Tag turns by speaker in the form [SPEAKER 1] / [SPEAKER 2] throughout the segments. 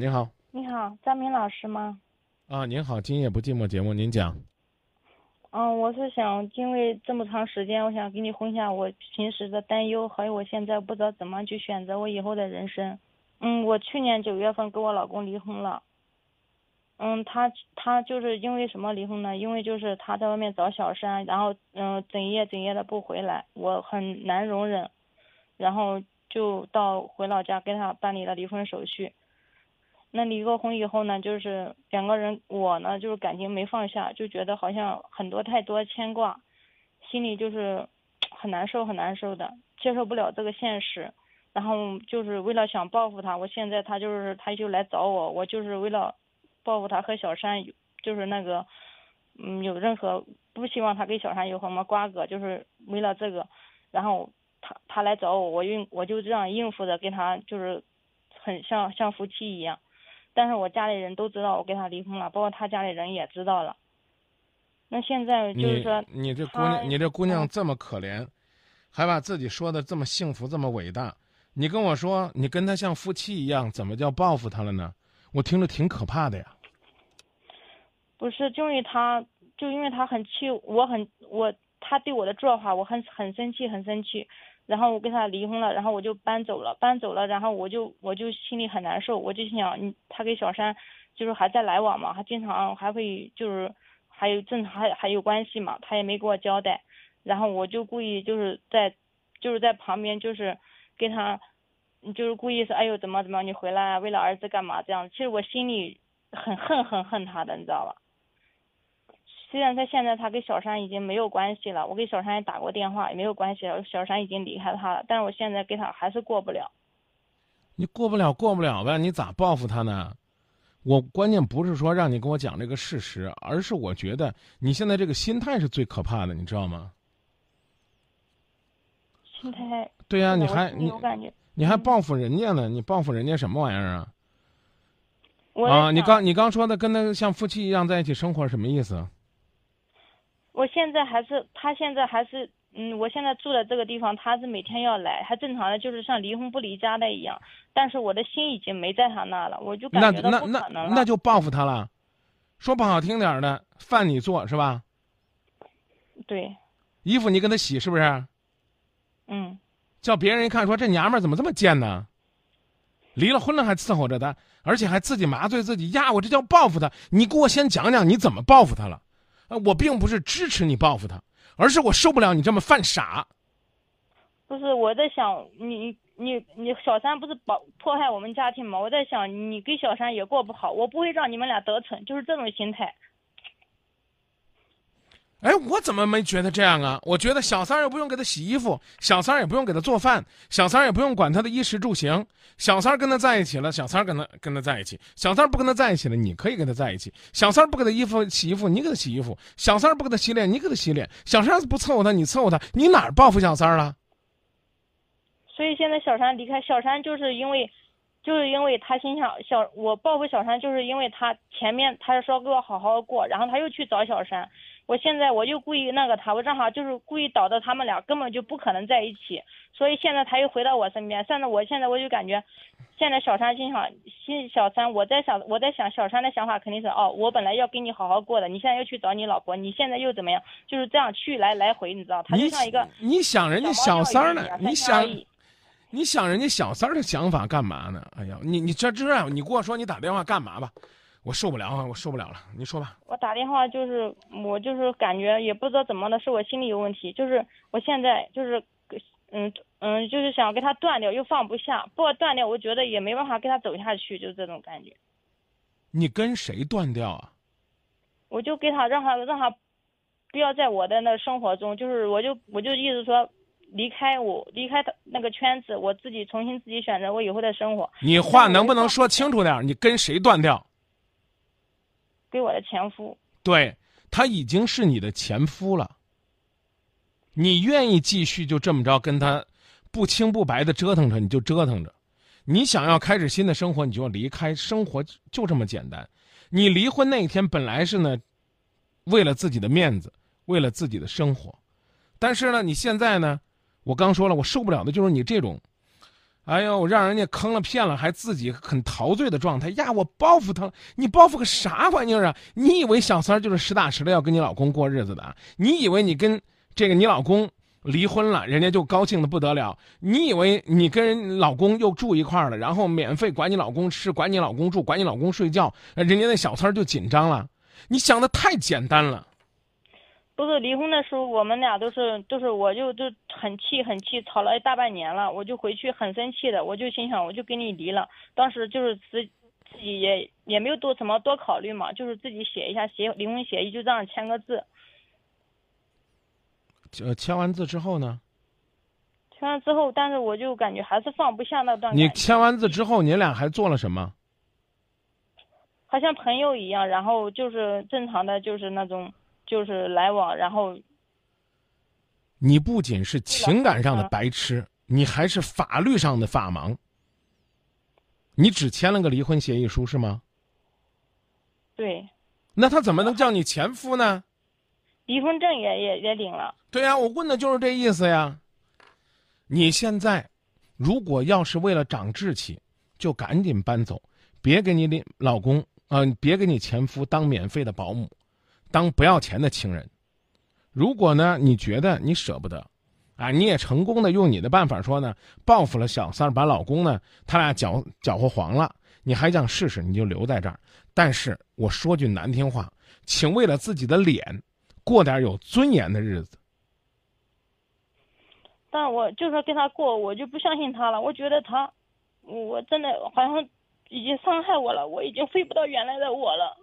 [SPEAKER 1] 您好，
[SPEAKER 2] 你好，张明老师吗？
[SPEAKER 1] 啊，您好，今夜不寂寞节目，您讲。
[SPEAKER 2] 嗯，我是想，因为这么长时间，我想跟你分享我平时的担忧，还有我现在不知道怎么去选择我以后的人生。嗯，我去年九月份跟我老公离婚了。嗯，他他就是因为什么离婚呢？因为就是他在外面找小三，然后嗯，整夜整夜的不回来，我很难容忍，然后就到回老家给他办理了离婚手续。那离过婚以后呢，就是两个人，我呢就是感情没放下，就觉得好像很多太多牵挂，心里就是 很难受很难受的，接受不了这个现实，然后就是为了想报复他，我现在他就是他就来找我，我就是为了报复他和小三，就是那个嗯有任何不希望他跟小三有什么瓜葛，就是为了这个，然后他他来找我，我应我就这样应付着跟他就是很像像夫妻一样。但是我家里人都知道我跟他离婚了，包括他家里人也知道了。那现在就是说，
[SPEAKER 1] 你这姑娘，你这姑娘这么可怜，还把自己说的这么幸福、这么伟大。你跟我说，你跟他像夫妻一样，怎么叫报复他了呢？我听着挺可怕的呀。
[SPEAKER 2] 不是，就因为他，就因为他很气我，很我他对我的做法，我很很生气，很生气。然后我跟他离婚了，然后我就搬走了，搬走了，然后我就我就心里很难受，我就想，他跟小三就是还在来往嘛，还经常还会就是还有正常还还有关系嘛，他也没给我交代，然后我就故意就是在就是在旁边就是跟他就是故意说，哎呦怎么怎么你回来为了儿子干嘛这样，其实我心里很恨很恨他的，你知道吧？虽然他现在他跟小山已经没有关系了，我给小山也打过电话，也没有关系了，小山已经离开他了，但是我现在跟他还是过不了。
[SPEAKER 1] 你过不了，过不了呗，你咋报复他呢？我关键不是说让你跟我讲这个事实，而是我觉得你现在这个心态是最可怕的，你知道吗？
[SPEAKER 2] 心态。
[SPEAKER 1] 对呀，你还
[SPEAKER 2] 你
[SPEAKER 1] 你还报复人家呢？你报复人家什么玩意儿啊？
[SPEAKER 2] 啊，
[SPEAKER 1] 你刚你刚说的跟他像夫妻一样在一起生活，什么意思？
[SPEAKER 2] 我现在还是，他现在还是，嗯，我现在住的这个地方，他是每天要来，还正常的，就是像离婚不离家的一样。但是我的心已经没在他那了，我就感觉到不可能
[SPEAKER 1] 了。那就报复他了，说不好听点的，饭你做是吧？
[SPEAKER 2] 对。
[SPEAKER 1] 衣服你给他洗是不是？
[SPEAKER 2] 嗯。
[SPEAKER 1] 叫别人一看说这娘们儿怎么这么贱呢？离了婚了还伺候着他，而且还自己麻醉自己呀！我这叫报复他。你给我先讲讲你怎么报复他了。呃，我并不是支持你报复他，而是我受不了你这么犯傻。
[SPEAKER 2] 不是我在想，你你你小三不是保迫害我们家庭吗？我在想，你跟小三也过不好，我不会让你们俩得逞，就是这种心态。
[SPEAKER 1] 哎，我怎么没觉得这样啊？我觉得小三儿又不用给他洗衣服，小三儿也不用给他做饭，小三儿也不用管他的衣食住行。小三儿跟他在一起了，小三儿跟他跟他在一起；小三儿不跟他在一起了，你可以跟他在一起。小三儿不给他衣服洗衣服，你给他洗衣服；小三儿不给他洗脸，你给他洗脸。小三儿不伺候他，你伺候他，你哪儿报复小三儿了？
[SPEAKER 2] 所以现在小三离开，小三就是因为，就是因为他心想小我报复小三，就是因为他前面他说给我好好过，然后他又去找小三。我现在我就故意那个他，我正好就是故意导致他们俩根本就不可能在一起，所以现在他又回到我身边。现在我现在我就感觉，现在小三心想，心小三我在想我在想小三的想法肯定是哦，我本来要跟你好好过的，你现在又去找你老婆，你现在又怎么样？就是这样去来来回，你知道？他就像一个
[SPEAKER 1] 你想人家小三呢？你想你想人家小三的想法干嘛呢？哎呀，你你这这样，你跟我说你打电话干嘛吧？我受不了啊！我受不了了，你说吧。
[SPEAKER 2] 我打电话就是，我就是感觉也不知道怎么的，是我心里有问题。就是我现在就是，嗯嗯，就是想跟他断掉，又放不下。不过断掉，我觉得也没办法跟他走下去，就是这种感觉。
[SPEAKER 1] 你跟谁断掉啊？
[SPEAKER 2] 我就给他让他让他，不要在我的那生活中，就是我就我就意思说，离开我离开他那个圈子，我自己重新自己选择我以后的生活。
[SPEAKER 1] 你话能不能说清楚点？你跟谁断掉？
[SPEAKER 2] 给我的前夫，
[SPEAKER 1] 对他已经是你的前夫了。你愿意继续就这么着跟他不清不白的折腾着，你就折腾着。你想要开始新的生活，你就要离开，生活就这么简单。你离婚那一天本来是呢，为了自己的面子，为了自己的生活，但是呢，你现在呢，我刚说了，我受不了的就是你这种，哎呦，让人家坑了骗了，还自己很陶醉的状态呀！我报复他了，你报复个啥玩意儿啊？你以为小三儿就是实打实的要跟你老公过日子的？你以为你跟这个你老公离婚了，人家就高兴的不得了？你以为你跟人老公又住一块儿了，然后免费管你老公吃，管你老公住，管你老公睡觉，人家那小三儿就紧张了？你想的太简单了。
[SPEAKER 2] 不是离婚的时候，我们俩都是都是，我就就很气很气，吵了一大半年了，我就回去很生气的，我就心想我就跟你离了。当时就是自自己也也没有多什么多考虑嘛，就是自己写一下协离婚协议，就这样签个字。
[SPEAKER 1] 呃，签完字之后呢？
[SPEAKER 2] 签完之后，但是我就感觉还是放不下那段。
[SPEAKER 1] 你签完字之后，你俩还做了什么？
[SPEAKER 2] 好像朋友一样，然后就是正常的，就是那种。就是来往，然后，
[SPEAKER 1] 你不仅是情感上的白痴，你还是法律上的法盲。你只签了个离婚协议书是吗？
[SPEAKER 2] 对。
[SPEAKER 1] 那他怎么能叫你前夫呢？
[SPEAKER 2] 离婚证也也也领了。
[SPEAKER 1] 对呀，我问的就是这意思呀。你现在，如果要是为了长志气，就赶紧搬走，别给你老公啊，别给你前夫当免费的保姆。当不要钱的情人，如果呢，你觉得你舍不得，啊，你也成功的用你的办法说呢，报复了小三儿，把老公呢，他俩搅搅和黄了，你还想试试，你就留在这儿。但是我说句难听话，请为了自己的脸，过点有尊严的日子。
[SPEAKER 2] 但我就说跟他过，我就不相信他了。我觉得他，我真的好像已经伤害我了，我已经回不到原来的我了。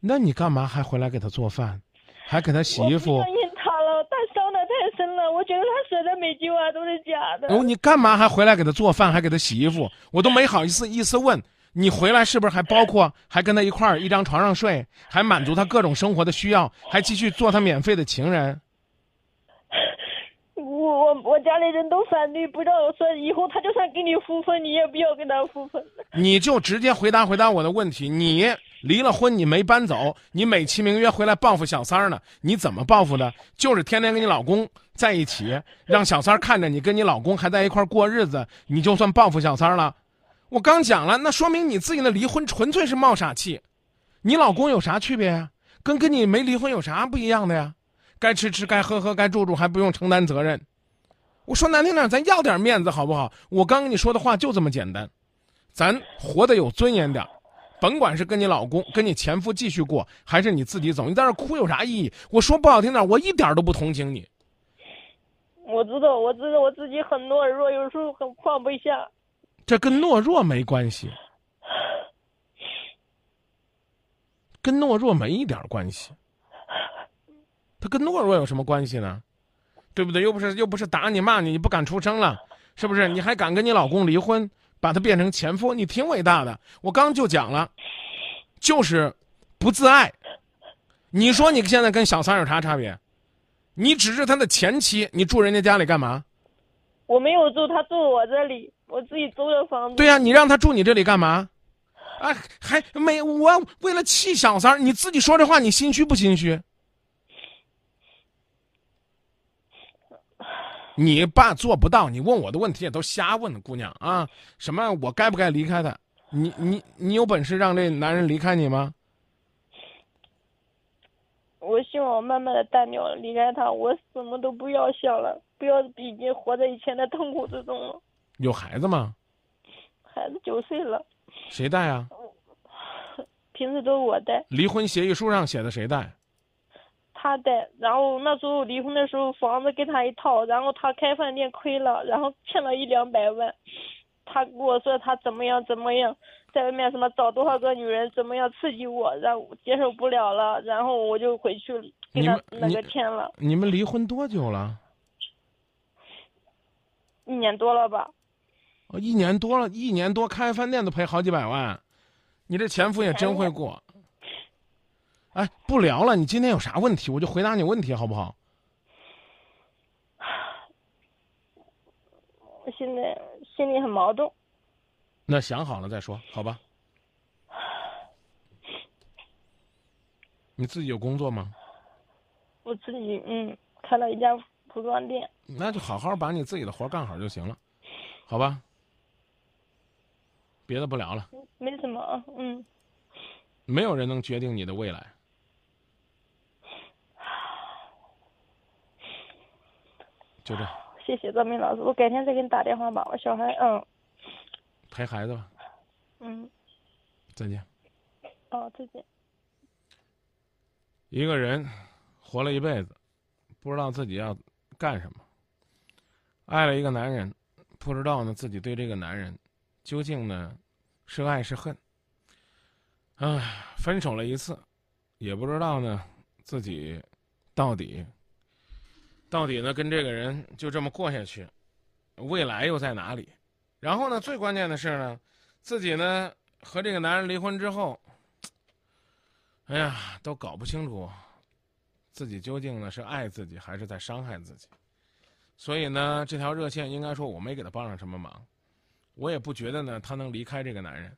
[SPEAKER 1] 那你干嘛还回来给他做饭，还给他洗衣服？
[SPEAKER 2] 我相信他了，他伤的太深了。我觉得他说的每句话都是假的。
[SPEAKER 1] 哦，你干嘛还回来给他做饭，还给他洗衣服？我都没好意思意思问你回来是不是还包括还跟他一块儿一张床上睡，还满足他各种生活的需要，还继续做他免费的情人？
[SPEAKER 2] 我我家里人都反对，不让我说以后他就算给你复婚，你也不要跟他复婚。
[SPEAKER 1] 你就直接回答回答我的问题，你。离了婚，你没搬走，你美其名曰回来报复小三儿呢？你怎么报复的？就是天天跟你老公在一起，让小三儿看着你跟你老公还在一块过日子，你就算报复小三儿了。我刚讲了，那说明你自己的离婚纯粹是冒傻气。你老公有啥区别呀？跟跟你没离婚有啥不一样的呀？该吃吃，该喝喝，该住住，还不用承担责任。我说难听点，咱要点面子好不好？我刚跟你说的话就这么简单，咱活得有尊严点。甭管是跟你老公、跟你前夫继续过，还是你自己走，你在那哭有啥意义？我说不好听点，我一点都不同情你。
[SPEAKER 2] 我知道，我知道我自己很懦弱，有时候很放不下。
[SPEAKER 1] 这跟懦弱没关系，跟懦弱没一点关系。他跟懦弱有什么关系呢？对不对？又不是又不是打你骂你，你不敢出声了，是不是？你还敢跟你老公离婚？把他变成前夫，你挺伟大的。我刚就讲了，就是不自爱。你说你现在跟小三有啥差别？你只是他的前妻，你住人家家里干嘛？
[SPEAKER 2] 我没有住，他住我这里，我自己租的房子。
[SPEAKER 1] 对呀，你让他住你这里干嘛？啊，还没我为了气小三你自己说这话，你心虚不心虚？你爸做不到，你问我的问题也都瞎问，姑娘啊！什么我该不该离开他？你你你有本事让这男人离开你吗？
[SPEAKER 2] 我希望我慢慢的淡掉，离开他，我什么都不要想了，不要已经活在以前的痛苦之中了。
[SPEAKER 1] 有孩子吗？
[SPEAKER 2] 孩子九岁了。
[SPEAKER 1] 谁带啊？
[SPEAKER 2] 平时都是我带。
[SPEAKER 1] 离婚协议书上写的谁带？
[SPEAKER 2] 他带，然后那时候离婚的时候，房子给他一套，然后他开饭店亏了，然后欠了一两百万。他跟我说他怎么样怎么样，在外面什么找多少个女人，怎么样刺激我，然后接受不了了，然后我就回去给他那个签了。
[SPEAKER 1] 你们离婚多久了？
[SPEAKER 2] 一年多了吧。
[SPEAKER 1] 哦，一年多了，一年多开饭店都赔好几百万，你这前夫也真会过。哎，不聊了。你今天有啥问题，我就回答你问题，好不好？
[SPEAKER 2] 我现在心里很矛盾。
[SPEAKER 1] 那想好了再说，好吧？你自己有工作吗？
[SPEAKER 2] 我自己嗯，开了一家服装店。
[SPEAKER 1] 那就好好把你自己的活干好就行了，好吧？别的不聊了。
[SPEAKER 2] 没什么，嗯。
[SPEAKER 1] 没有人能决定你的未来。就这。
[SPEAKER 2] 谢谢张明老师，我改天再给你打电话吧。我小孩，嗯。
[SPEAKER 1] 陪孩子吧。
[SPEAKER 2] 嗯。
[SPEAKER 1] 再见。
[SPEAKER 2] 哦，再见。
[SPEAKER 1] 一个人活了一辈子，不知道自己要干什么。爱了一个男人，不知道呢自己对这个男人究竟呢是爱是恨。唉，分手了一次，也不知道呢自己到底到底呢跟这个人就这么过下去，未来又在哪里？然后呢，最关键的是呢，自己呢和这个男人离婚之后，哎呀，都搞不清楚自己究竟呢是爱自己还是在伤害自己。所以呢，这条热线应该说我没给他帮上什么忙，我也不觉得呢他能离开这个男人。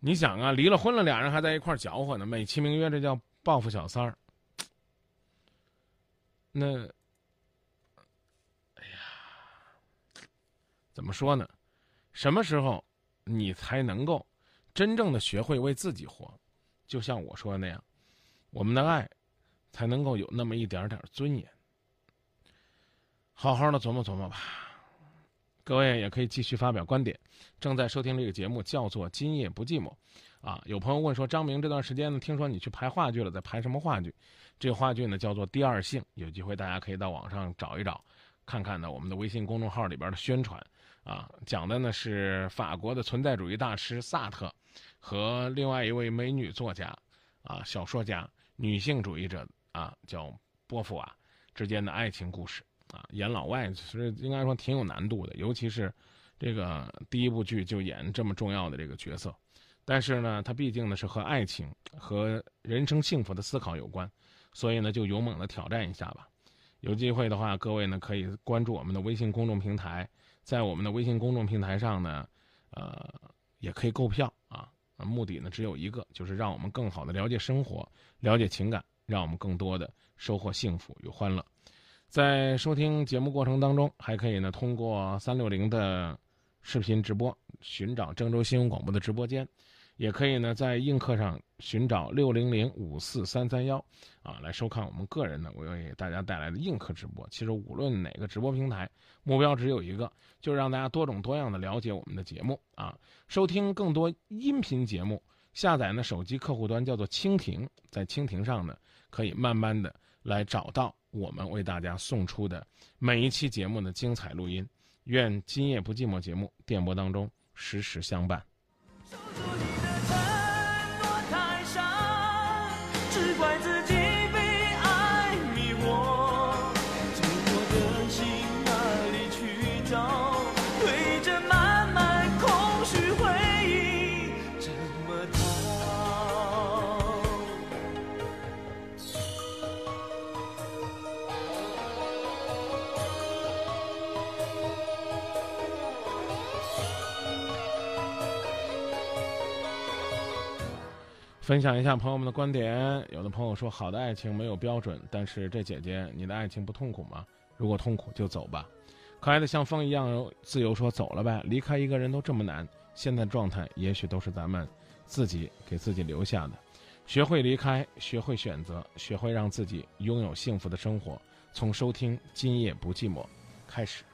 [SPEAKER 1] 你想啊，离了婚了，俩人还在一块搅和呢，美其名曰这叫报复小三儿。那，哎呀，怎么说呢？什么时候你才能够真正的学会为自己活？就像我说的那样，我们的爱才能够有那么一点点尊严。好好的琢磨琢磨吧。各位也可以继续发表观点。正在收听这个节目叫做《今夜不寂寞》，啊，有朋友问说，张明这段时间呢，听说你去排话剧了，在排什么话剧？这个话剧呢叫做《第二性》，有机会大家可以到网上找一找，看看呢我们的微信公众号里边的宣传，啊，讲的呢是法国的存在主义大师萨特和另外一位美女作家，啊，小说家，女性主义者啊，叫波伏娃之间的爱情故事。啊，演老外其实应该说挺有难度的，尤其是这个第一部剧就演这么重要的这个角色。但是呢，他毕竟呢是和爱情和人生幸福的思考有关，所以呢就勇猛的挑战一下吧。有机会的话，各位呢可以关注我们的微信公众平台，在我们的微信公众平台上呢，呃，也可以购票啊。目的呢只有一个，就是让我们更好的了解生活，了解情感，让我们更多的收获幸福与欢乐。在收听节目过程当中，还可以呢通过三六零的视频直播寻找郑州新闻广播的直播间，也可以呢在映客上寻找六零零五四三三幺啊来收看我们个人的我为大家带来的映客直播。其实无论哪个直播平台，目标只有一个，就是让大家多种多样的了解我们的节目啊，收听更多音频节目。下载呢手机客户端叫做蜻蜓，在蜻蜓上呢可以慢慢的来找到。我们为大家送出的每一期节目的精彩录音，愿今夜不寂寞节目电波当中时时相伴。自己。分享一下朋友们的观点。有的朋友说，好的爱情没有标准，但是这姐姐，你的爱情不痛苦吗？如果痛苦就走吧。可爱的像风一样自由，说走了呗。离开一个人都这么难，现在状态也许都是咱们自己给自己留下的。学会离开，学会选择，学会让自己拥有幸福的生活。从收听今夜不寂寞开始。